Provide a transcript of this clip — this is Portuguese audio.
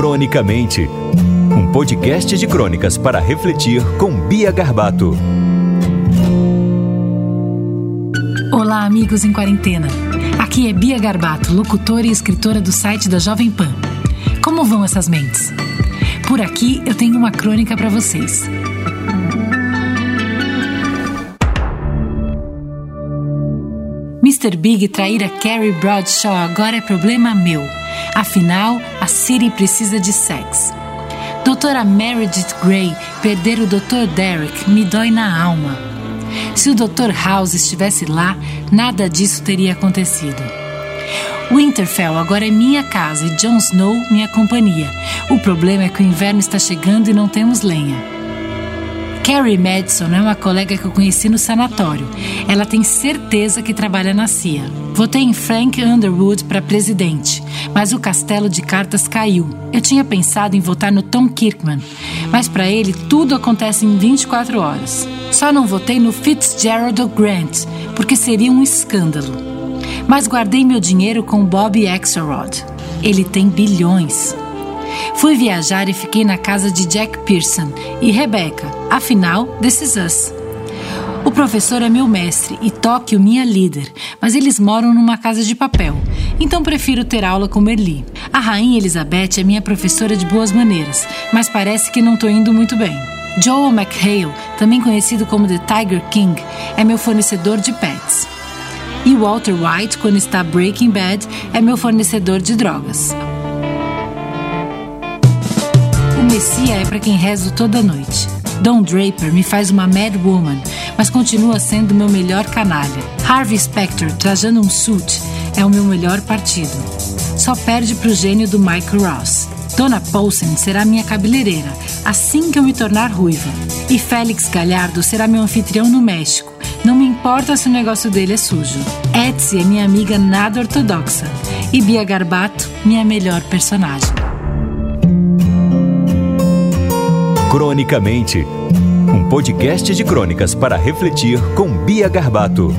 Cronicamente, um podcast de crônicas para refletir com Bia Garbato. Olá, amigos em quarentena. Aqui é Bia Garbato, locutora e escritora do site da Jovem Pan. Como vão essas mentes? Por aqui eu tenho uma crônica para vocês. Mr. Big trair a Carrie Bradshaw agora é problema meu. Afinal, a City precisa de sexo. Doutora Meredith Grey perder o Dr. Derek me dói na alma. Se o Dr. House estivesse lá, nada disso teria acontecido. Winterfell agora é minha casa e Jon Snow minha companhia. O problema é que o inverno está chegando e não temos lenha. Carrie Madison é uma colega que eu conheci no sanatório. Ela tem certeza que trabalha na CIA. Votei em Frank Underwood para presidente, mas o castelo de cartas caiu. Eu tinha pensado em votar no Tom Kirkman, mas para ele tudo acontece em 24 horas. Só não votei no Fitzgerald Grant, porque seria um escândalo. Mas guardei meu dinheiro com Bob Axelrod. Ele tem bilhões. Fui viajar e fiquei na casa de Jack Pearson e Rebecca. Afinal, is us. O professor é meu mestre e Tóquio minha líder, mas eles moram numa casa de papel, então prefiro ter aula com Merli. A rainha Elizabeth é minha professora de boas maneiras, mas parece que não estou indo muito bem. Joel McHale, também conhecido como The Tiger King, é meu fornecedor de pets. E Walter White, quando está Breaking Bad, é meu fornecedor de drogas. O Messia é para quem rezo toda noite. Don Draper me faz uma mad woman, mas continua sendo meu melhor canalha. Harvey Specter, trajando um suit, é o meu melhor partido. Só perde pro gênio do Mike Ross. Dona Paulsen será minha cabeleireira, assim que eu me tornar ruiva. E Félix Galhardo será meu anfitrião no México. Não me importa se o negócio dele é sujo. Etsy é minha amiga nada ortodoxa. E Bia Garbato, minha melhor personagem. Cronicamente, um podcast de crônicas para refletir com Bia Garbato.